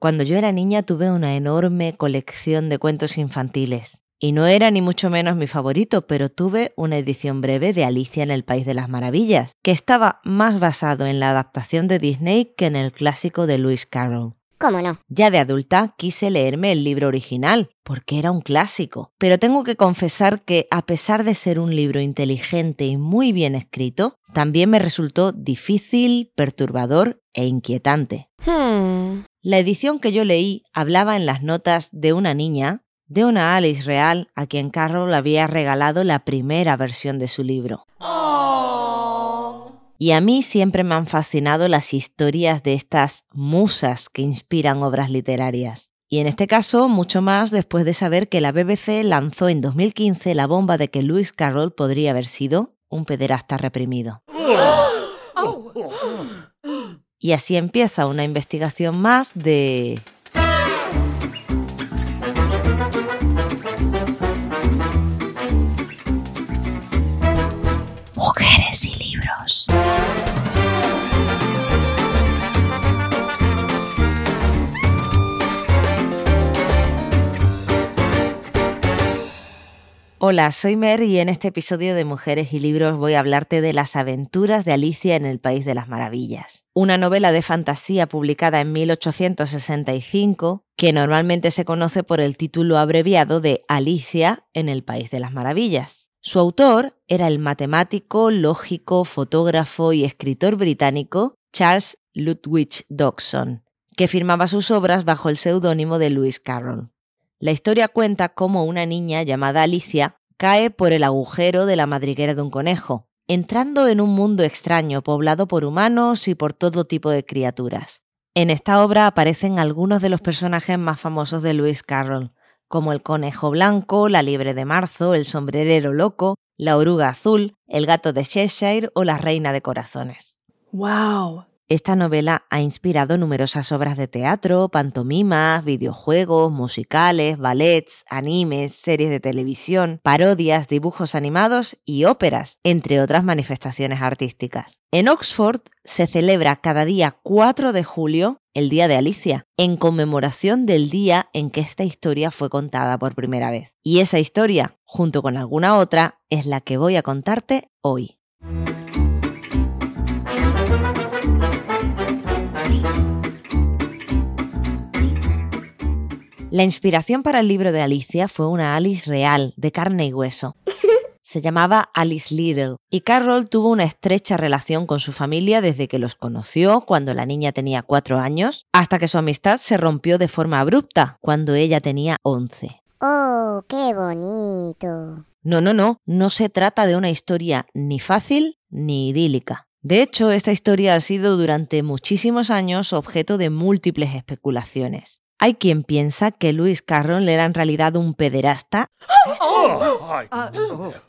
Cuando yo era niña tuve una enorme colección de cuentos infantiles. Y no era ni mucho menos mi favorito, pero tuve una edición breve de Alicia en el País de las Maravillas, que estaba más basado en la adaptación de Disney que en el clásico de Lewis Carroll. ¿Cómo no? Ya de adulta quise leerme el libro original, porque era un clásico, pero tengo que confesar que a pesar de ser un libro inteligente y muy bien escrito, también me resultó difícil, perturbador e inquietante. Hmm. La edición que yo leí hablaba en las notas de una niña, de una Alice real a quien Carroll había regalado la primera versión de su libro. Y a mí siempre me han fascinado las historias de estas musas que inspiran obras literarias. Y en este caso, mucho más después de saber que la BBC lanzó en 2015 la bomba de que Lewis Carroll podría haber sido un pederasta reprimido. Y así empieza una investigación más de... Mujeres y libros. Hola, soy Mer y en este episodio de Mujeres y Libros voy a hablarte de las aventuras de Alicia en el País de las Maravillas, una novela de fantasía publicada en 1865 que normalmente se conoce por el título abreviado de Alicia en el País de las Maravillas. Su autor era el matemático, lógico, fotógrafo y escritor británico Charles Ludwig Dodgson, que firmaba sus obras bajo el seudónimo de Lewis Carroll. La historia cuenta cómo una niña llamada Alicia cae por el agujero de la madriguera de un conejo, entrando en un mundo extraño poblado por humanos y por todo tipo de criaturas. En esta obra aparecen algunos de los personajes más famosos de Lewis Carroll, como el conejo blanco, la liebre de marzo, el sombrerero loco, la oruga azul, el gato de Cheshire o la reina de corazones. Wow. Esta novela ha inspirado numerosas obras de teatro, pantomimas, videojuegos, musicales, ballets, animes, series de televisión, parodias, dibujos animados y óperas, entre otras manifestaciones artísticas. En Oxford se celebra cada día 4 de julio el Día de Alicia, en conmemoración del día en que esta historia fue contada por primera vez. Y esa historia, junto con alguna otra, es la que voy a contarte hoy. La inspiración para el libro de Alicia fue una Alice real, de carne y hueso. Se llamaba Alice Little y Carroll tuvo una estrecha relación con su familia desde que los conoció cuando la niña tenía cuatro años hasta que su amistad se rompió de forma abrupta cuando ella tenía once. Oh, qué bonito. No, no, no, no se trata de una historia ni fácil ni idílica. De hecho, esta historia ha sido durante muchísimos años objeto de múltiples especulaciones. Hay quien piensa que Lewis Carroll era en realidad un pederasta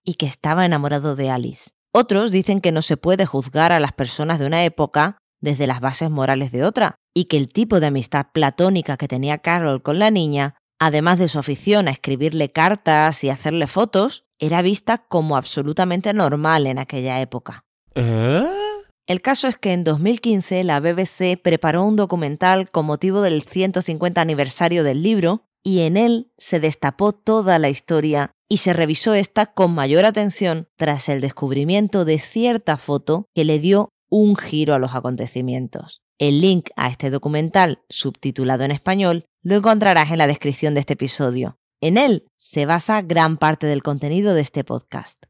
y que estaba enamorado de Alice. Otros dicen que no se puede juzgar a las personas de una época desde las bases morales de otra, y que el tipo de amistad platónica que tenía Carroll con la niña, además de su afición a escribirle cartas y hacerle fotos, era vista como absolutamente normal en aquella época. El caso es que en 2015 la BBC preparó un documental con motivo del 150 aniversario del libro y en él se destapó toda la historia y se revisó esta con mayor atención tras el descubrimiento de cierta foto que le dio un giro a los acontecimientos. El link a este documental, subtitulado en español, lo encontrarás en la descripción de este episodio. En él se basa gran parte del contenido de este podcast.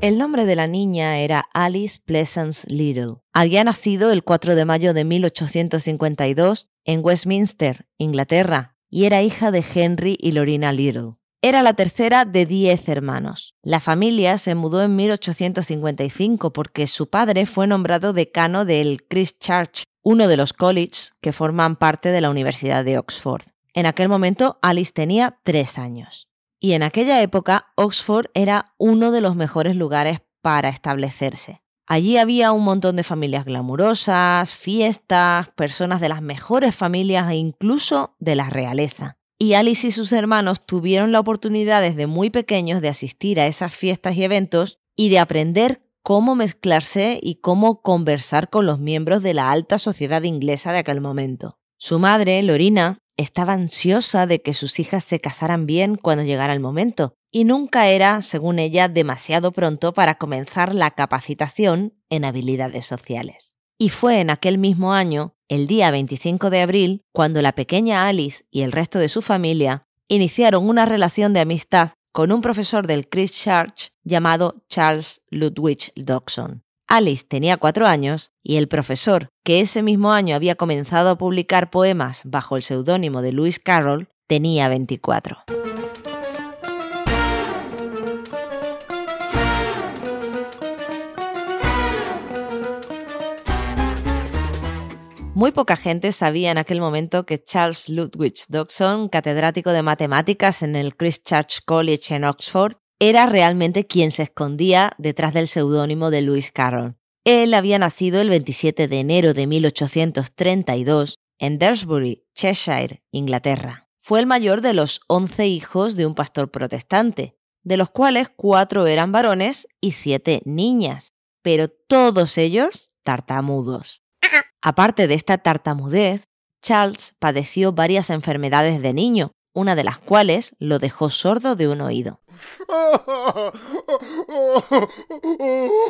El nombre de la niña era Alice Pleasance Little. Había nacido el 4 de mayo de 1852 en Westminster, Inglaterra, y era hija de Henry y Lorina Little. Era la tercera de diez hermanos. La familia se mudó en 1855 porque su padre fue nombrado decano del Christ Church, uno de los colleges que forman parte de la Universidad de Oxford. En aquel momento Alice tenía tres años. Y en aquella época Oxford era uno de los mejores lugares para establecerse. Allí había un montón de familias glamurosas, fiestas, personas de las mejores familias e incluso de la realeza. Y Alice y sus hermanos tuvieron la oportunidad desde muy pequeños de asistir a esas fiestas y eventos y de aprender cómo mezclarse y cómo conversar con los miembros de la alta sociedad inglesa de aquel momento. Su madre, Lorina, estaba ansiosa de que sus hijas se casaran bien cuando llegara el momento, y nunca era, según ella, demasiado pronto para comenzar la capacitación en habilidades sociales. Y fue en aquel mismo año, el día 25 de abril, cuando la pequeña Alice y el resto de su familia iniciaron una relación de amistad con un profesor del Christ Church llamado Charles Ludwig Dodson. Alice tenía cuatro años y el profesor, que ese mismo año había comenzado a publicar poemas bajo el seudónimo de Lewis Carroll, tenía 24. Muy poca gente sabía en aquel momento que Charles Ludwig Dodson, catedrático de matemáticas en el Christ Church College en Oxford, era realmente quien se escondía detrás del seudónimo de Lewis Carroll. Él había nacido el 27 de enero de 1832 en Daresbury, Cheshire, Inglaterra. Fue el mayor de los once hijos de un pastor protestante, de los cuales cuatro eran varones y siete niñas, pero todos ellos tartamudos. Aparte de esta tartamudez, Charles padeció varias enfermedades de niño, una de las cuales lo dejó sordo de un oído.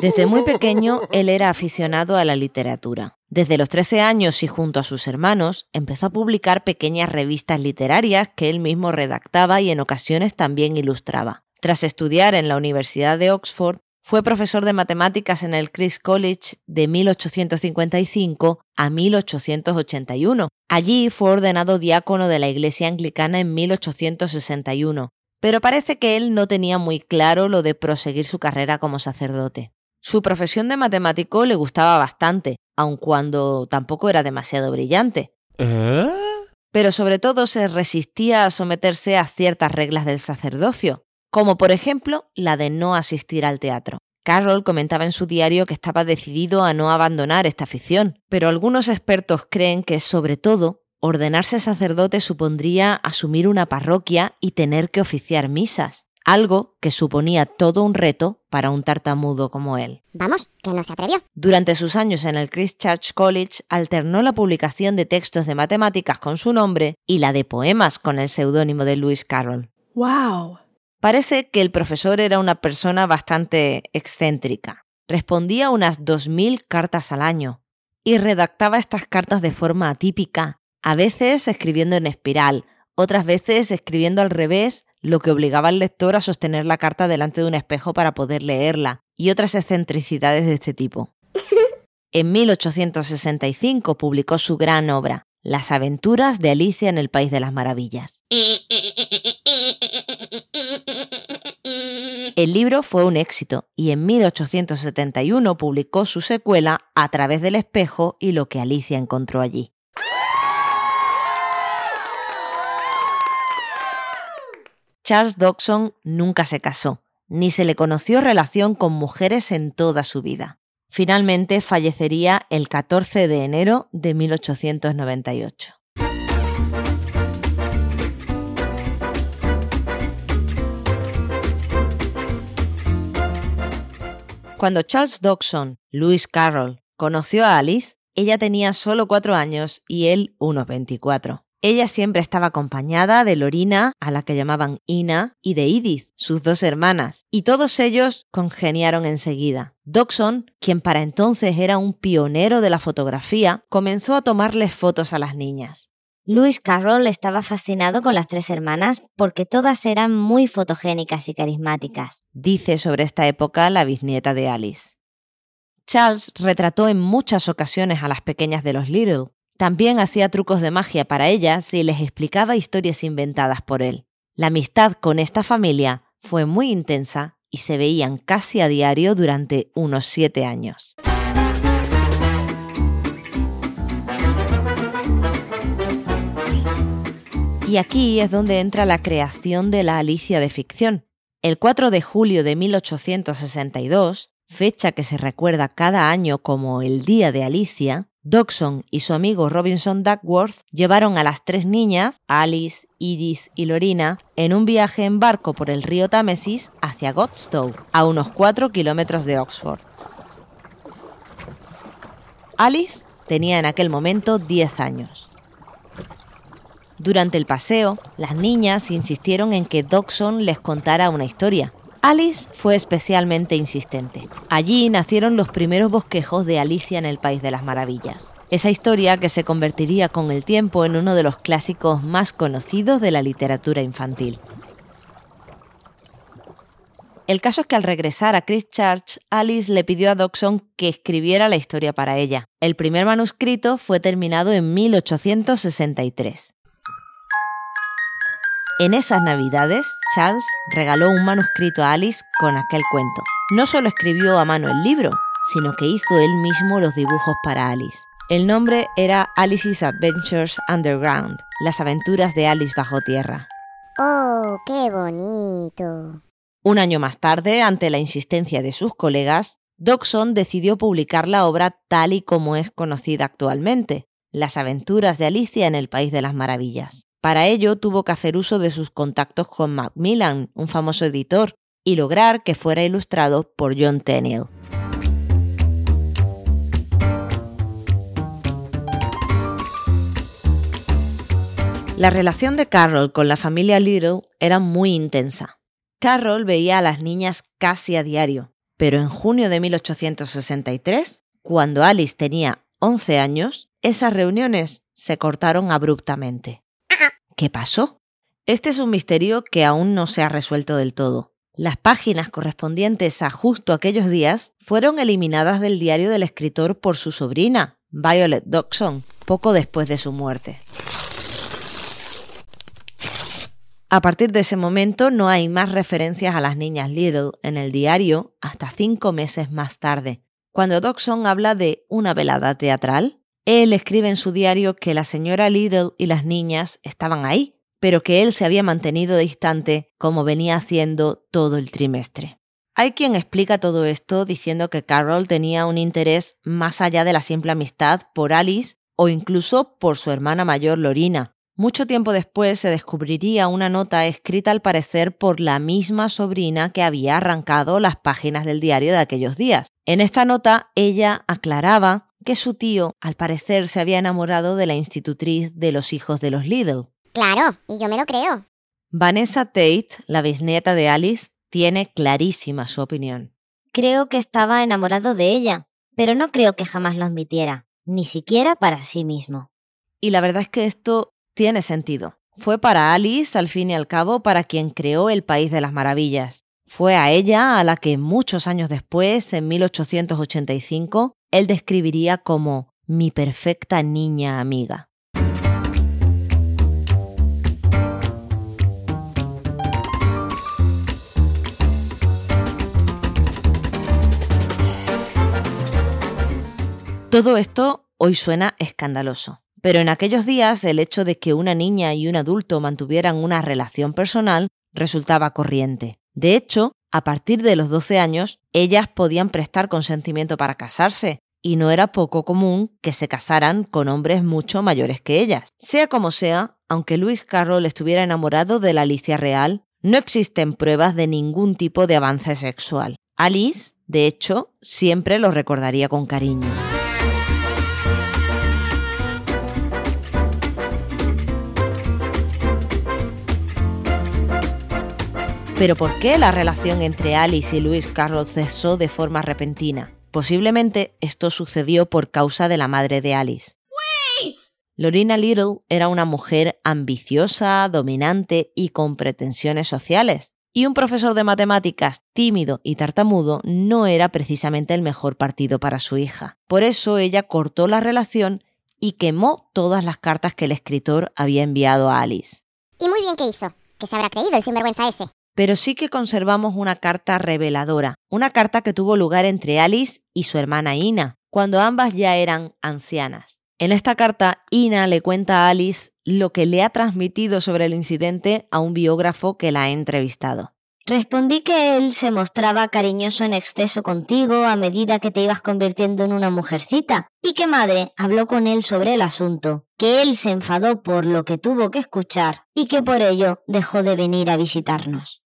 Desde muy pequeño él era aficionado a la literatura. Desde los 13 años y junto a sus hermanos empezó a publicar pequeñas revistas literarias que él mismo redactaba y en ocasiones también ilustraba. Tras estudiar en la Universidad de Oxford, fue profesor de matemáticas en el Christ College de 1855 a 1881. Allí fue ordenado diácono de la Iglesia Anglicana en 1861, pero parece que él no tenía muy claro lo de proseguir su carrera como sacerdote. Su profesión de matemático le gustaba bastante, aun cuando tampoco era demasiado brillante. ¿Eh? Pero sobre todo se resistía a someterse a ciertas reglas del sacerdocio, como por ejemplo la de no asistir al teatro. Carroll comentaba en su diario que estaba decidido a no abandonar esta afición, pero algunos expertos creen que, sobre todo, ordenarse sacerdote supondría asumir una parroquia y tener que oficiar misas, algo que suponía todo un reto para un tartamudo como él. Vamos, que no se atrevió. Durante sus años en el Christ Church College alternó la publicación de textos de matemáticas con su nombre y la de poemas con el seudónimo de Lewis Carroll. ¡Wow! Parece que el profesor era una persona bastante excéntrica. Respondía unas 2.000 cartas al año y redactaba estas cartas de forma atípica, a veces escribiendo en espiral, otras veces escribiendo al revés, lo que obligaba al lector a sostener la carta delante de un espejo para poder leerla, y otras excentricidades de este tipo. En 1865 publicó su gran obra, Las aventuras de Alicia en el País de las Maravillas. El libro fue un éxito y en 1871 publicó su secuela A través del espejo y lo que Alicia encontró allí. Charles Dodson nunca se casó, ni se le conoció relación con mujeres en toda su vida. Finalmente fallecería el 14 de enero de 1898. Cuando Charles Dodson, Lewis Carroll, conoció a Alice, ella tenía solo cuatro años y él unos 24. Ella siempre estaba acompañada de Lorina, a la que llamaban Ina, y de Edith, sus dos hermanas, y todos ellos congeniaron enseguida. Dodson, quien para entonces era un pionero de la fotografía, comenzó a tomarles fotos a las niñas. Lewis Carroll estaba fascinado con las tres hermanas porque todas eran muy fotogénicas y carismáticas. Dice sobre esta época la bisnieta de Alice. Charles retrató en muchas ocasiones a las pequeñas de los Little. También hacía trucos de magia para ellas y les explicaba historias inventadas por él. La amistad con esta familia fue muy intensa y se veían casi a diario durante unos siete años. Y aquí es donde entra la creación de la Alicia de ficción. El 4 de julio de 1862, fecha que se recuerda cada año como el Día de Alicia, Dodson y su amigo Robinson Duckworth llevaron a las tres niñas, Alice, Edith y Lorina, en un viaje en barco por el río Támesis hacia Godstow, a unos 4 kilómetros de Oxford. Alice tenía en aquel momento 10 años. Durante el paseo, las niñas insistieron en que Dodson les contara una historia. Alice fue especialmente insistente. Allí nacieron los primeros bosquejos de Alicia en el País de las Maravillas. Esa historia que se convertiría con el tiempo en uno de los clásicos más conocidos de la literatura infantil. El caso es que al regresar a Christchurch, Alice le pidió a Dodson que escribiera la historia para ella. El primer manuscrito fue terminado en 1863. En esas navidades, Charles regaló un manuscrito a Alice con aquel cuento. No solo escribió a mano el libro, sino que hizo él mismo los dibujos para Alice. El nombre era Alice's Adventures Underground, las aventuras de Alice bajo tierra. ¡Oh, qué bonito! Un año más tarde, ante la insistencia de sus colegas, Dodson decidió publicar la obra tal y como es conocida actualmente, Las aventuras de Alicia en el País de las Maravillas. Para ello tuvo que hacer uso de sus contactos con Macmillan, un famoso editor, y lograr que fuera ilustrado por John Tenniel. La relación de Carroll con la familia Little era muy intensa. Carroll veía a las niñas casi a diario, pero en junio de 1863, cuando Alice tenía 11 años, esas reuniones se cortaron abruptamente. ¿Qué pasó? Este es un misterio que aún no se ha resuelto del todo. Las páginas correspondientes a justo aquellos días fueron eliminadas del diario del escritor por su sobrina, Violet Dodson, poco después de su muerte. A partir de ese momento no hay más referencias a las niñas Little en el diario hasta cinco meses más tarde, cuando Dodson habla de una velada teatral él escribe en su diario que la señora Little y las niñas estaban ahí, pero que él se había mantenido distante como venía haciendo todo el trimestre. Hay quien explica todo esto diciendo que Carol tenía un interés más allá de la simple amistad por Alice o incluso por su hermana mayor Lorina. Mucho tiempo después se descubriría una nota escrita al parecer por la misma sobrina que había arrancado las páginas del diario de aquellos días. En esta nota ella aclaraba que su tío, al parecer, se había enamorado de la institutriz de los hijos de los Lidl. Claro, y yo me lo creo. Vanessa Tate, la bisnieta de Alice, tiene clarísima su opinión. Creo que estaba enamorado de ella, pero no creo que jamás lo admitiera, ni siquiera para sí mismo. Y la verdad es que esto tiene sentido. Fue para Alice, al fin y al cabo, para quien creó el País de las Maravillas. Fue a ella a la que muchos años después, en 1885, él describiría como mi perfecta niña amiga. Todo esto hoy suena escandaloso, pero en aquellos días el hecho de que una niña y un adulto mantuvieran una relación personal resultaba corriente. De hecho, a partir de los 12 años, ellas podían prestar consentimiento para casarse, y no era poco común que se casaran con hombres mucho mayores que ellas. Sea como sea, aunque Luis Carroll estuviera enamorado de la Alicia real, no existen pruebas de ningún tipo de avance sexual. Alice, de hecho, siempre lo recordaría con cariño. Pero ¿por qué la relación entre Alice y Luis Carroll cesó de forma repentina? Posiblemente esto sucedió por causa de la madre de Alice. Lorina Little era una mujer ambiciosa, dominante y con pretensiones sociales. Y un profesor de matemáticas tímido y tartamudo no era precisamente el mejor partido para su hija. Por eso ella cortó la relación y quemó todas las cartas que el escritor había enviado a Alice. Y muy bien que hizo, que se habrá creído el sinvergüenza ese pero sí que conservamos una carta reveladora, una carta que tuvo lugar entre Alice y su hermana Ina, cuando ambas ya eran ancianas. En esta carta, Ina le cuenta a Alice lo que le ha transmitido sobre el incidente a un biógrafo que la ha entrevistado. Respondí que él se mostraba cariñoso en exceso contigo a medida que te ibas convirtiendo en una mujercita, y que madre habló con él sobre el asunto, que él se enfadó por lo que tuvo que escuchar y que por ello dejó de venir a visitarnos.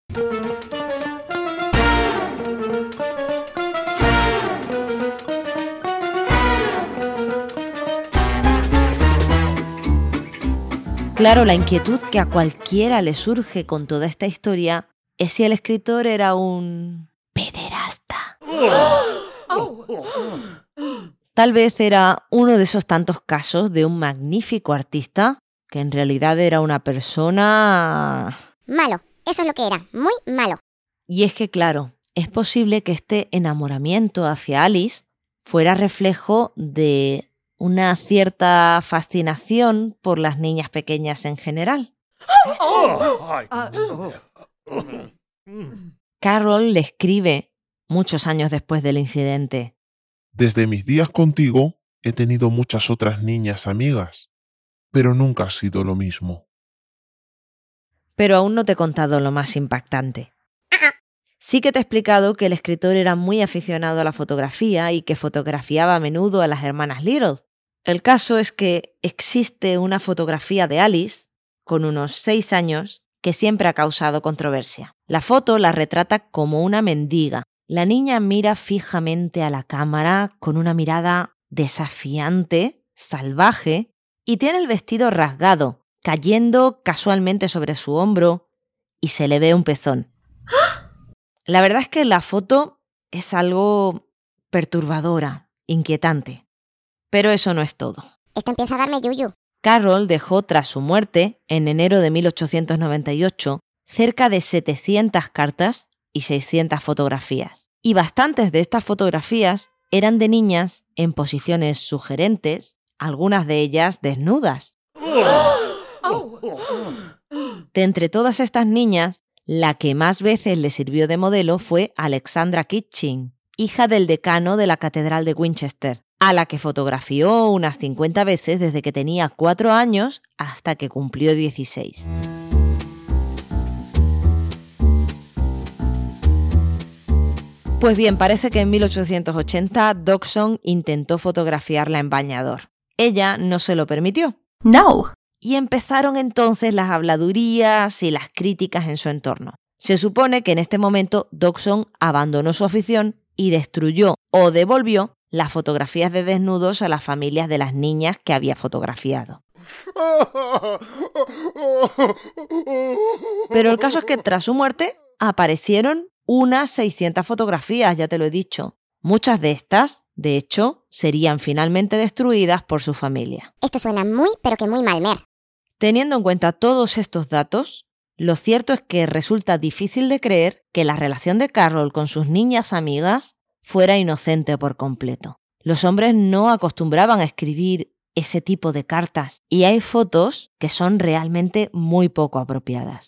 Claro, la inquietud que a cualquiera le surge con toda esta historia es si el escritor era un pederasta. Tal vez era uno de esos tantos casos de un magnífico artista que en realidad era una persona... Malo, eso es lo que era, muy malo. Y es que, claro, es posible que este enamoramiento hacia Alice fuera reflejo de una cierta fascinación por las niñas pequeñas en general. Carol le escribe muchos años después del incidente. Desde mis días contigo he tenido muchas otras niñas amigas, pero nunca ha sido lo mismo. Pero aún no te he contado lo más impactante. Sí que te he explicado que el escritor era muy aficionado a la fotografía y que fotografiaba a menudo a las hermanas Little. El caso es que existe una fotografía de Alice, con unos seis años, que siempre ha causado controversia. La foto la retrata como una mendiga. La niña mira fijamente a la cámara con una mirada desafiante, salvaje, y tiene el vestido rasgado, cayendo casualmente sobre su hombro, y se le ve un pezón. La verdad es que la foto es algo perturbadora, inquietante. Pero eso no es todo. Esto empieza a darme yuyu. Carroll dejó tras su muerte, en enero de 1898, cerca de 700 cartas y 600 fotografías. Y bastantes de estas fotografías eran de niñas en posiciones sugerentes, algunas de ellas desnudas. De entre todas estas niñas, la que más veces le sirvió de modelo fue Alexandra Kitching, hija del decano de la Catedral de Winchester, a la que fotografió unas 50 veces desde que tenía 4 años hasta que cumplió 16. Pues bien, parece que en 1880 Dodson intentó fotografiarla en bañador. Ella no se lo permitió. No. Y empezaron entonces las habladurías y las críticas en su entorno. Se supone que en este momento Dodson abandonó su afición y destruyó o devolvió las fotografías de desnudos a las familias de las niñas que había fotografiado. Pero el caso es que tras su muerte aparecieron unas 600 fotografías, ya te lo he dicho. Muchas de estas, de hecho, serían finalmente destruidas por su familia. Esto suena muy, pero que muy mal, Mer. Teniendo en cuenta todos estos datos, lo cierto es que resulta difícil de creer que la relación de Carol con sus niñas amigas fuera inocente por completo. Los hombres no acostumbraban a escribir ese tipo de cartas y hay fotos que son realmente muy poco apropiadas.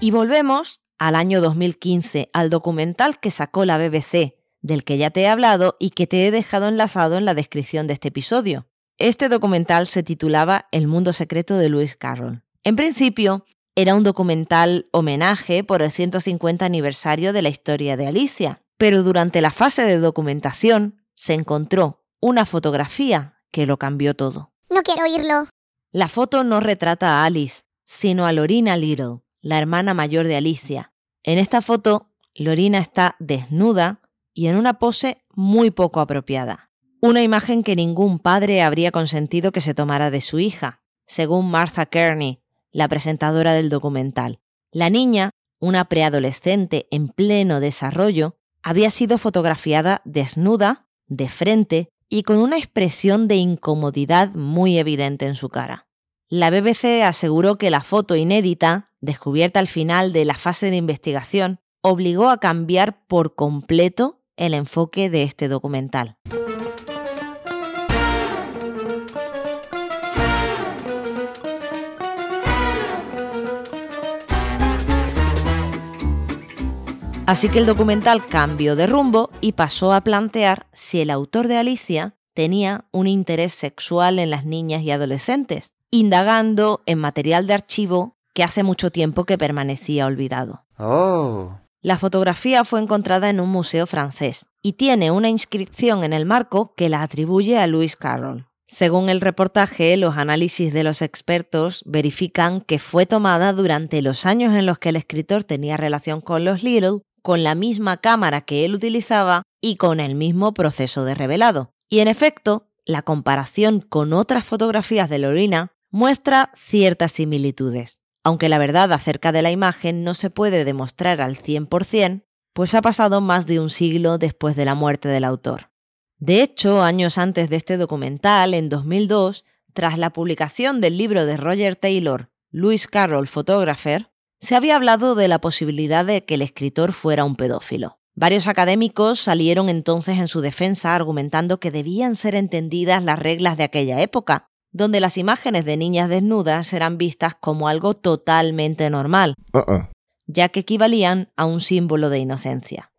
Y volvemos al año 2015, al documental que sacó la BBC, del que ya te he hablado y que te he dejado enlazado en la descripción de este episodio. Este documental se titulaba El mundo secreto de Lewis Carroll. En principio, era un documental homenaje por el 150 aniversario de la historia de Alicia, pero durante la fase de documentación se encontró una fotografía que lo cambió todo. No quiero oírlo. La foto no retrata a Alice, sino a Lorina Little, la hermana mayor de Alicia. En esta foto, Lorina está desnuda y en una pose muy poco apropiada. Una imagen que ningún padre habría consentido que se tomara de su hija, según Martha Kearney, la presentadora del documental. La niña, una preadolescente en pleno desarrollo, había sido fotografiada desnuda, de frente y con una expresión de incomodidad muy evidente en su cara. La BBC aseguró que la foto inédita, descubierta al final de la fase de investigación, obligó a cambiar por completo el enfoque de este documental. Así que el documental cambió de rumbo y pasó a plantear si el autor de Alicia tenía un interés sexual en las niñas y adolescentes, indagando en material de archivo que hace mucho tiempo que permanecía olvidado. Oh. La fotografía fue encontrada en un museo francés y tiene una inscripción en el marco que la atribuye a Lewis Carroll. Según el reportaje, los análisis de los expertos verifican que fue tomada durante los años en los que el escritor tenía relación con los Little, con la misma cámara que él utilizaba y con el mismo proceso de revelado. Y en efecto, la comparación con otras fotografías de Lorena muestra ciertas similitudes. Aunque la verdad acerca de la imagen no se puede demostrar al 100%, pues ha pasado más de un siglo después de la muerte del autor. De hecho, años antes de este documental, en 2002, tras la publicación del libro de Roger Taylor, Lewis Carroll Photographer, se había hablado de la posibilidad de que el escritor fuera un pedófilo. Varios académicos salieron entonces en su defensa argumentando que debían ser entendidas las reglas de aquella época, donde las imágenes de niñas desnudas eran vistas como algo totalmente normal, Uh-uh. ya que equivalían a un símbolo de inocencia.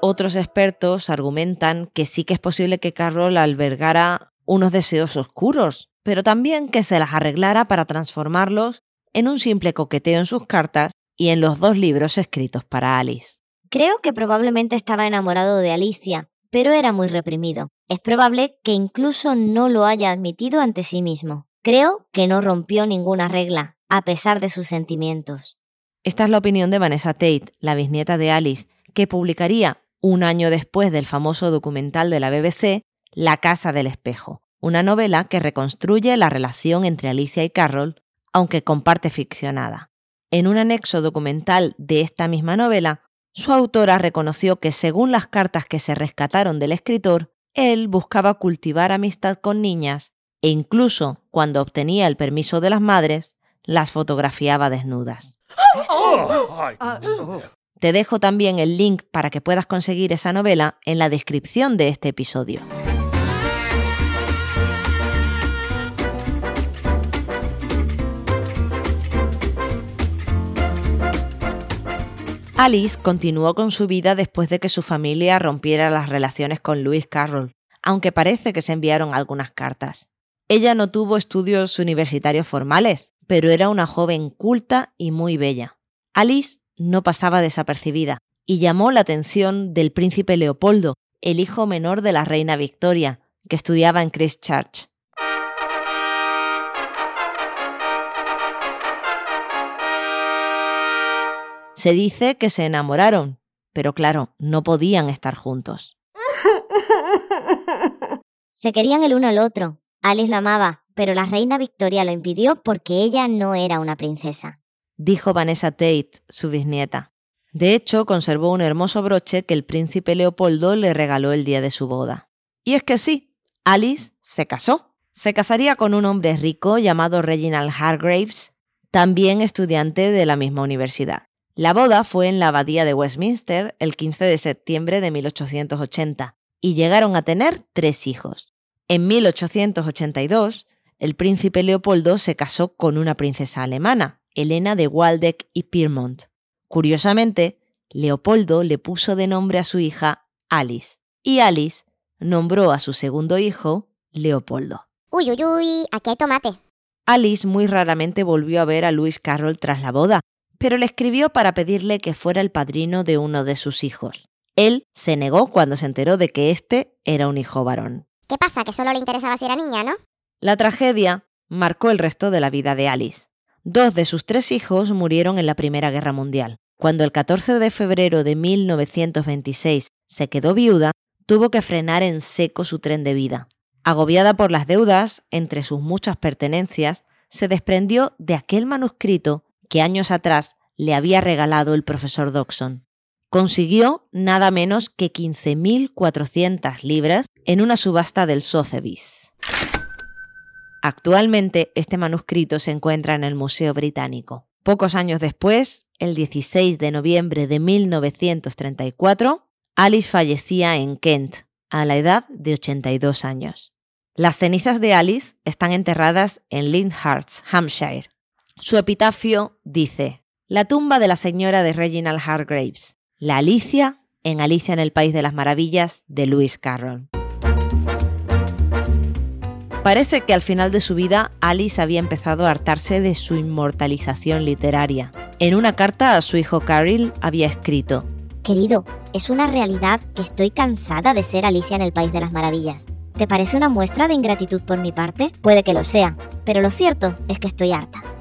Otros expertos argumentan que sí que es posible que Carroll albergara unos deseos oscuros, pero también que se las arreglara para transformarlos en un simple coqueteo en sus cartas y en los dos libros escritos para Alice. Creo que probablemente estaba enamorado de Alicia, pero era muy reprimido. Es probable que incluso no lo haya admitido ante sí mismo. Creo que no rompió ninguna regla, a pesar de sus sentimientos. Esta es la opinión de Vanessa Tate, la bisnieta de Alice, que publicaría un año después del famoso documental de la BBC, La Casa del Espejo, una novela que reconstruye la relación entre Alicia y Carroll, aunque con parte ficcionada. En un anexo documental de esta misma novela, su autora reconoció que según las cartas que se rescataron del escritor, él buscaba cultivar amistad con niñas e incluso, cuando obtenía el permiso de las madres, las fotografiaba desnudas. Te dejo también el link para que puedas conseguir esa novela en la descripción de este episodio. Alice continuó con su vida después de que su familia rompiera las relaciones con Lewis Carroll, aunque parece que se enviaron algunas cartas. Ella no tuvo estudios universitarios formales, pero era una joven culta y muy bella. Alice no pasaba desapercibida y llamó la atención del príncipe Leopoldo, el hijo menor de la reina Victoria, que estudiaba en Christchurch. Se dice que se enamoraron, pero claro, no podían estar juntos. Se querían el uno al otro. Alice lo amaba, pero la reina Victoria lo impidió porque ella no era una princesa. Dijo Vanessa Tate, su bisnieta. De hecho, conservó un hermoso broche que el príncipe Leopoldo le regaló el día de su boda. Y es que sí, Alice se casó. Se casaría con un hombre rico llamado Reginald Hargraves, también estudiante de la misma universidad. La boda fue en la abadía de Westminster el 15 de septiembre de 1880 y llegaron a tener tres hijos. En 1882, el príncipe Leopoldo se casó con una princesa alemana, Elena de Waldeck y Pyrmont. Curiosamente, Leopoldo le puso de nombre a su hija Alice y Alice nombró a su segundo hijo Leopoldo. Uy, uy, uy, aquí hay tomate. Alice muy raramente volvió a ver a Lewis Carroll tras la boda, pero le escribió para pedirle que fuera el padrino de uno de sus hijos. Él se negó cuando se enteró de que este era un hijo varón. ¿Qué pasa? Que solo le interesaba si era niña, ¿no? La tragedia marcó el resto de la vida de Alice. Dos de sus tres hijos murieron en la Primera Guerra Mundial. Cuando el 14 de febrero de 1926 se quedó viuda, tuvo que frenar en seco su tren de vida. Agobiada por las deudas, entre sus muchas pertenencias, se desprendió de aquel manuscrito que años atrás le había regalado el profesor Dodson. Consiguió nada menos que 15.400 libras en una subasta del Sotheby's. Actualmente este manuscrito se encuentra en el Museo Británico. Pocos años después, el 16 de noviembre de 1934, Alice fallecía en Kent, a la edad de 82 años. Las cenizas de Alice están enterradas en Lyndhurst, Hampshire. Su epitafio dice, La tumba de la señora de Reginald Hargraves, la Alicia en Alicia en el País de las Maravillas de Lewis Carroll. Parece que al final de su vida Alice había empezado a hartarse de su inmortalización literaria. En una carta a su hijo Carol había escrito, Querido, es una realidad que estoy cansada de ser Alicia en el País de las Maravillas. ¿Te parece una muestra de ingratitud por mi parte? Puede que lo sea, pero lo cierto es que estoy harta.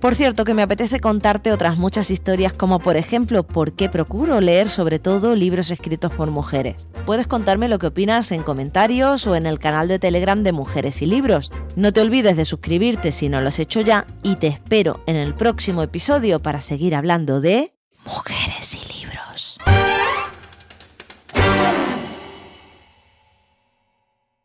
Por cierto, que me apetece contarte otras muchas historias como por ejemplo por qué procuro leer sobre todo libros escritos por mujeres. Puedes contarme lo que opinas en comentarios o en el canal de Telegram de Mujeres y Libros. No te olvides de suscribirte si no lo has hecho ya y te espero en el próximo episodio para seguir hablando de...